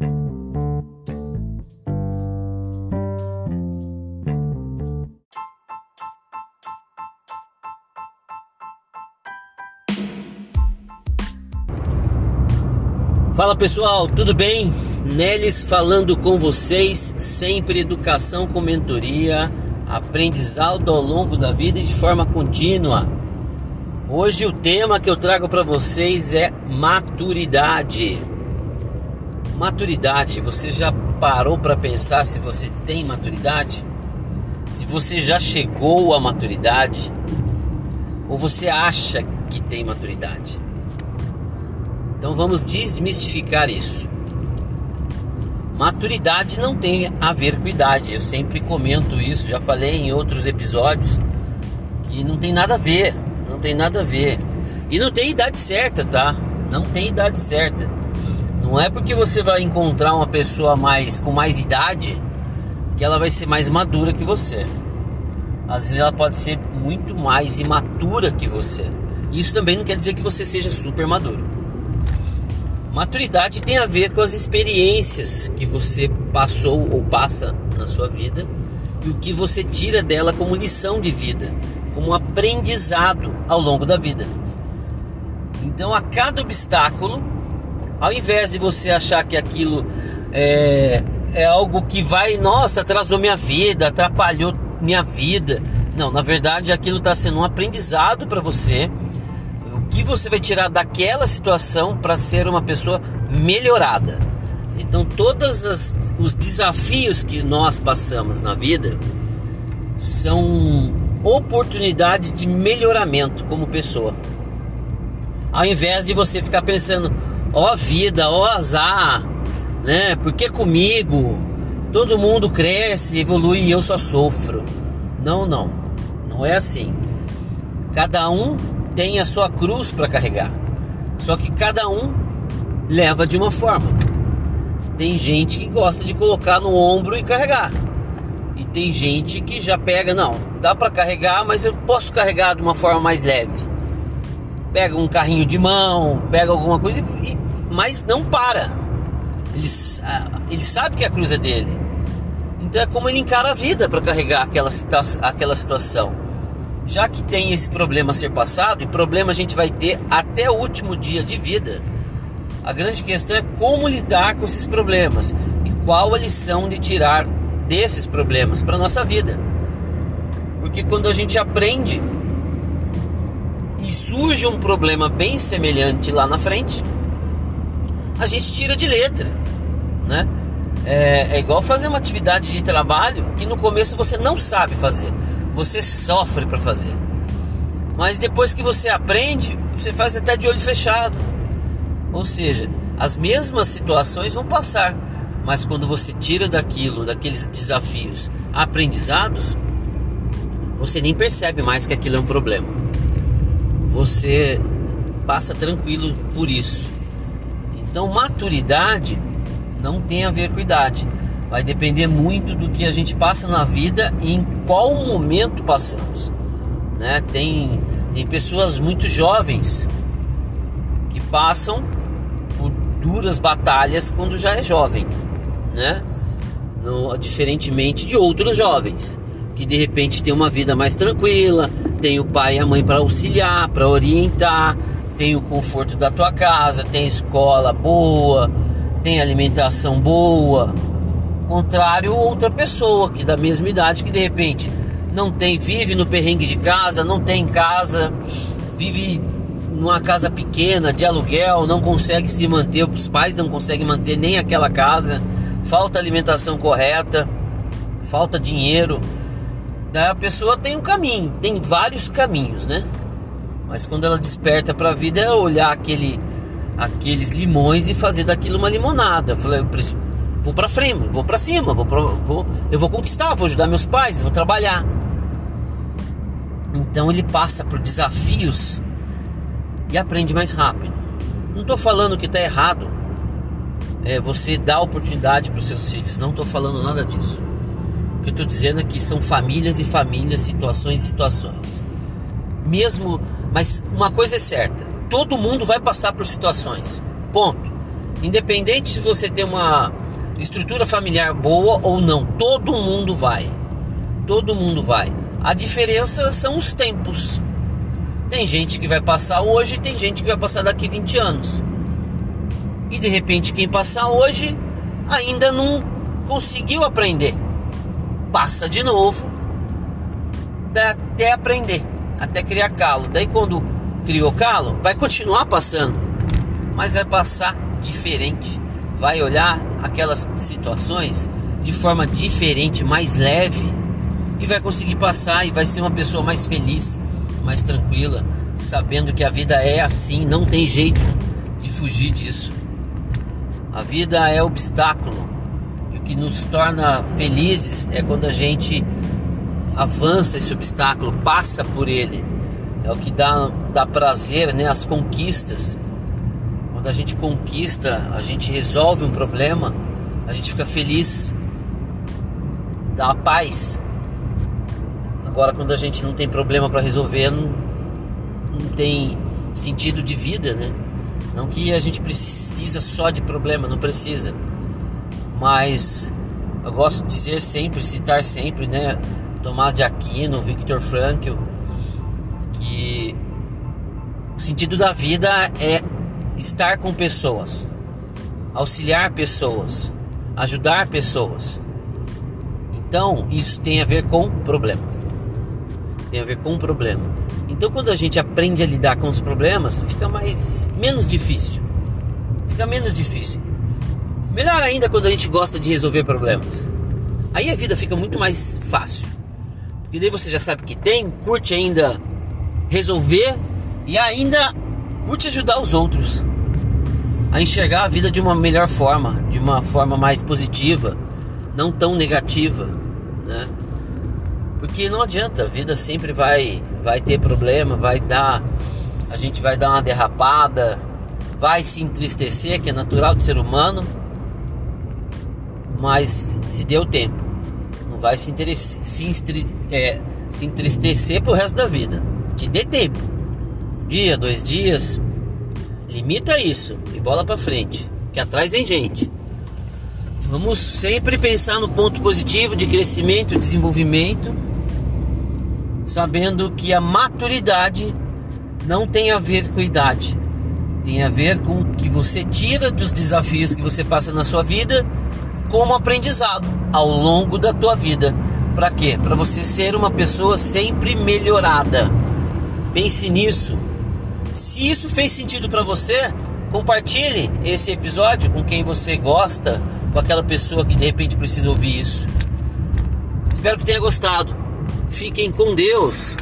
Fala pessoal, tudo bem? Neles falando com vocês, sempre educação com mentoria, aprendizado ao longo da vida e de forma contínua. Hoje o tema que eu trago para vocês é maturidade. Maturidade, você já parou para pensar se você tem maturidade? Se você já chegou à maturidade? Ou você acha que tem maturidade? Então vamos desmistificar isso. Maturidade não tem a ver com idade. Eu sempre comento isso, já falei em outros episódios que não tem nada a ver, não tem nada a ver. E não tem idade certa, tá? Não tem idade certa. Não é porque você vai encontrar uma pessoa mais com mais idade que ela vai ser mais madura que você. Às vezes ela pode ser muito mais imatura que você. Isso também não quer dizer que você seja super maduro. Maturidade tem a ver com as experiências que você passou ou passa na sua vida e o que você tira dela como lição de vida, como aprendizado ao longo da vida. Então, a cada obstáculo, ao invés de você achar que aquilo é, é algo que vai, nossa, atrasou minha vida, atrapalhou minha vida. Não, na verdade, aquilo está sendo um aprendizado para você que você vai tirar daquela situação para ser uma pessoa melhorada. Então, todos os desafios que nós passamos na vida são oportunidades de melhoramento como pessoa. Ao invés de você ficar pensando, ó vida, ó azar, né? Porque comigo todo mundo cresce, evolui e eu só sofro. Não, não. Não é assim. Cada um tem a sua cruz para carregar. Só que cada um leva de uma forma. Tem gente que gosta de colocar no ombro e carregar. E tem gente que já pega, não, dá para carregar, mas eu posso carregar de uma forma mais leve. Pega um carrinho de mão, pega alguma coisa, e, mas não para. Ele, ele sabe que a cruz é dele. Então é como ele encara a vida para carregar aquela, aquela situação já que tem esse problema a ser passado, e problema a gente vai ter até o último dia de vida, a grande questão é como lidar com esses problemas e qual a lição de tirar desses problemas para nossa vida. Porque quando a gente aprende e surge um problema bem semelhante lá na frente, a gente tira de letra, né? É, é igual fazer uma atividade de trabalho que no começo você não sabe fazer você sofre para fazer. Mas depois que você aprende, você faz até de olho fechado. Ou seja, as mesmas situações vão passar, mas quando você tira daquilo, daqueles desafios, aprendizados, você nem percebe mais que aquilo é um problema. Você passa tranquilo por isso. Então, maturidade não tem a ver com idade vai depender muito do que a gente passa na vida e em qual momento passamos. Né? Tem, tem pessoas muito jovens que passam por duras batalhas quando já é jovem, né? No, diferentemente de outros jovens que de repente tem uma vida mais tranquila, tem o pai e a mãe para auxiliar, para orientar, tem o conforto da tua casa, tem escola boa, tem alimentação boa, Contrário outra pessoa que da mesma idade que de repente não tem, vive no perrengue de casa, não tem casa, vive numa casa pequena de aluguel, não consegue se manter, os pais não conseguem manter nem aquela casa, falta alimentação correta, falta dinheiro. Daí a pessoa tem um caminho, tem vários caminhos, né? Mas quando ela desperta para a vida é olhar aquele, aqueles limões e fazer daquilo uma limonada. Eu falei, vou para frente, vou para cima, vou, pra, vou, eu vou conquistar, vou ajudar meus pais, vou trabalhar. Então ele passa por desafios e aprende mais rápido. Não estou falando que está errado é, você dar oportunidade para seus filhos, não estou falando nada disso. O que eu estou dizendo é que são famílias e famílias, situações e situações. Mesmo, mas uma coisa é certa: todo mundo vai passar por situações. Ponto. Independente se você tem uma estrutura familiar boa ou não, todo mundo vai. Todo mundo vai. A diferença são os tempos. Tem gente que vai passar hoje, tem gente que vai passar daqui 20 anos. E de repente quem passar hoje ainda não conseguiu aprender. Passa de novo até aprender, até criar calo. Daí quando criou calo, vai continuar passando, mas vai passar diferente. Vai olhar aquelas situações de forma diferente, mais leve e vai conseguir passar e vai ser uma pessoa mais feliz, mais tranquila, sabendo que a vida é assim, não tem jeito de fugir disso. A vida é obstáculo e o que nos torna felizes é quando a gente avança esse obstáculo, passa por ele. É o que dá, dá prazer, né? As conquistas. Quando a gente conquista, a gente resolve um problema, a gente fica feliz, dá paz. Agora, quando a gente não tem problema para resolver, não, não tem sentido de vida, né? Não que a gente precisa só de problema, não precisa. Mas eu gosto de ser sempre, citar sempre, né? Tomás de Aquino, Victor Frankl, que o sentido da vida é estar com pessoas, auxiliar pessoas, ajudar pessoas. Então, isso tem a ver com problema. Tem a ver com problema. Então, quando a gente aprende a lidar com os problemas, fica mais menos difícil. Fica menos difícil. Melhor ainda quando a gente gosta de resolver problemas. Aí a vida fica muito mais fácil. Porque daí você já sabe que tem, curte ainda resolver e ainda curte ajudar os outros a enxergar a vida de uma melhor forma, de uma forma mais positiva, não tão negativa, né? Porque não adianta, a vida sempre vai vai ter problema, vai dar a gente vai dar uma derrapada, vai se entristecer, que é natural do ser humano, mas se deu tempo, vai se, se, é, se entristecer pro resto da vida te dê tempo. Um dia, dois dias. Limita isso e bola para frente. Que atrás vem gente. Vamos sempre pensar no ponto positivo de crescimento e desenvolvimento, sabendo que a maturidade não tem a ver com idade, tem a ver com o que você tira dos desafios que você passa na sua vida como aprendizado ao longo da tua vida. Para quê? Para você ser uma pessoa sempre melhorada. Pense nisso. Se isso fez sentido para você, compartilhe esse episódio com quem você gosta, com aquela pessoa que de repente precisa ouvir isso. Espero que tenha gostado. Fiquem com Deus.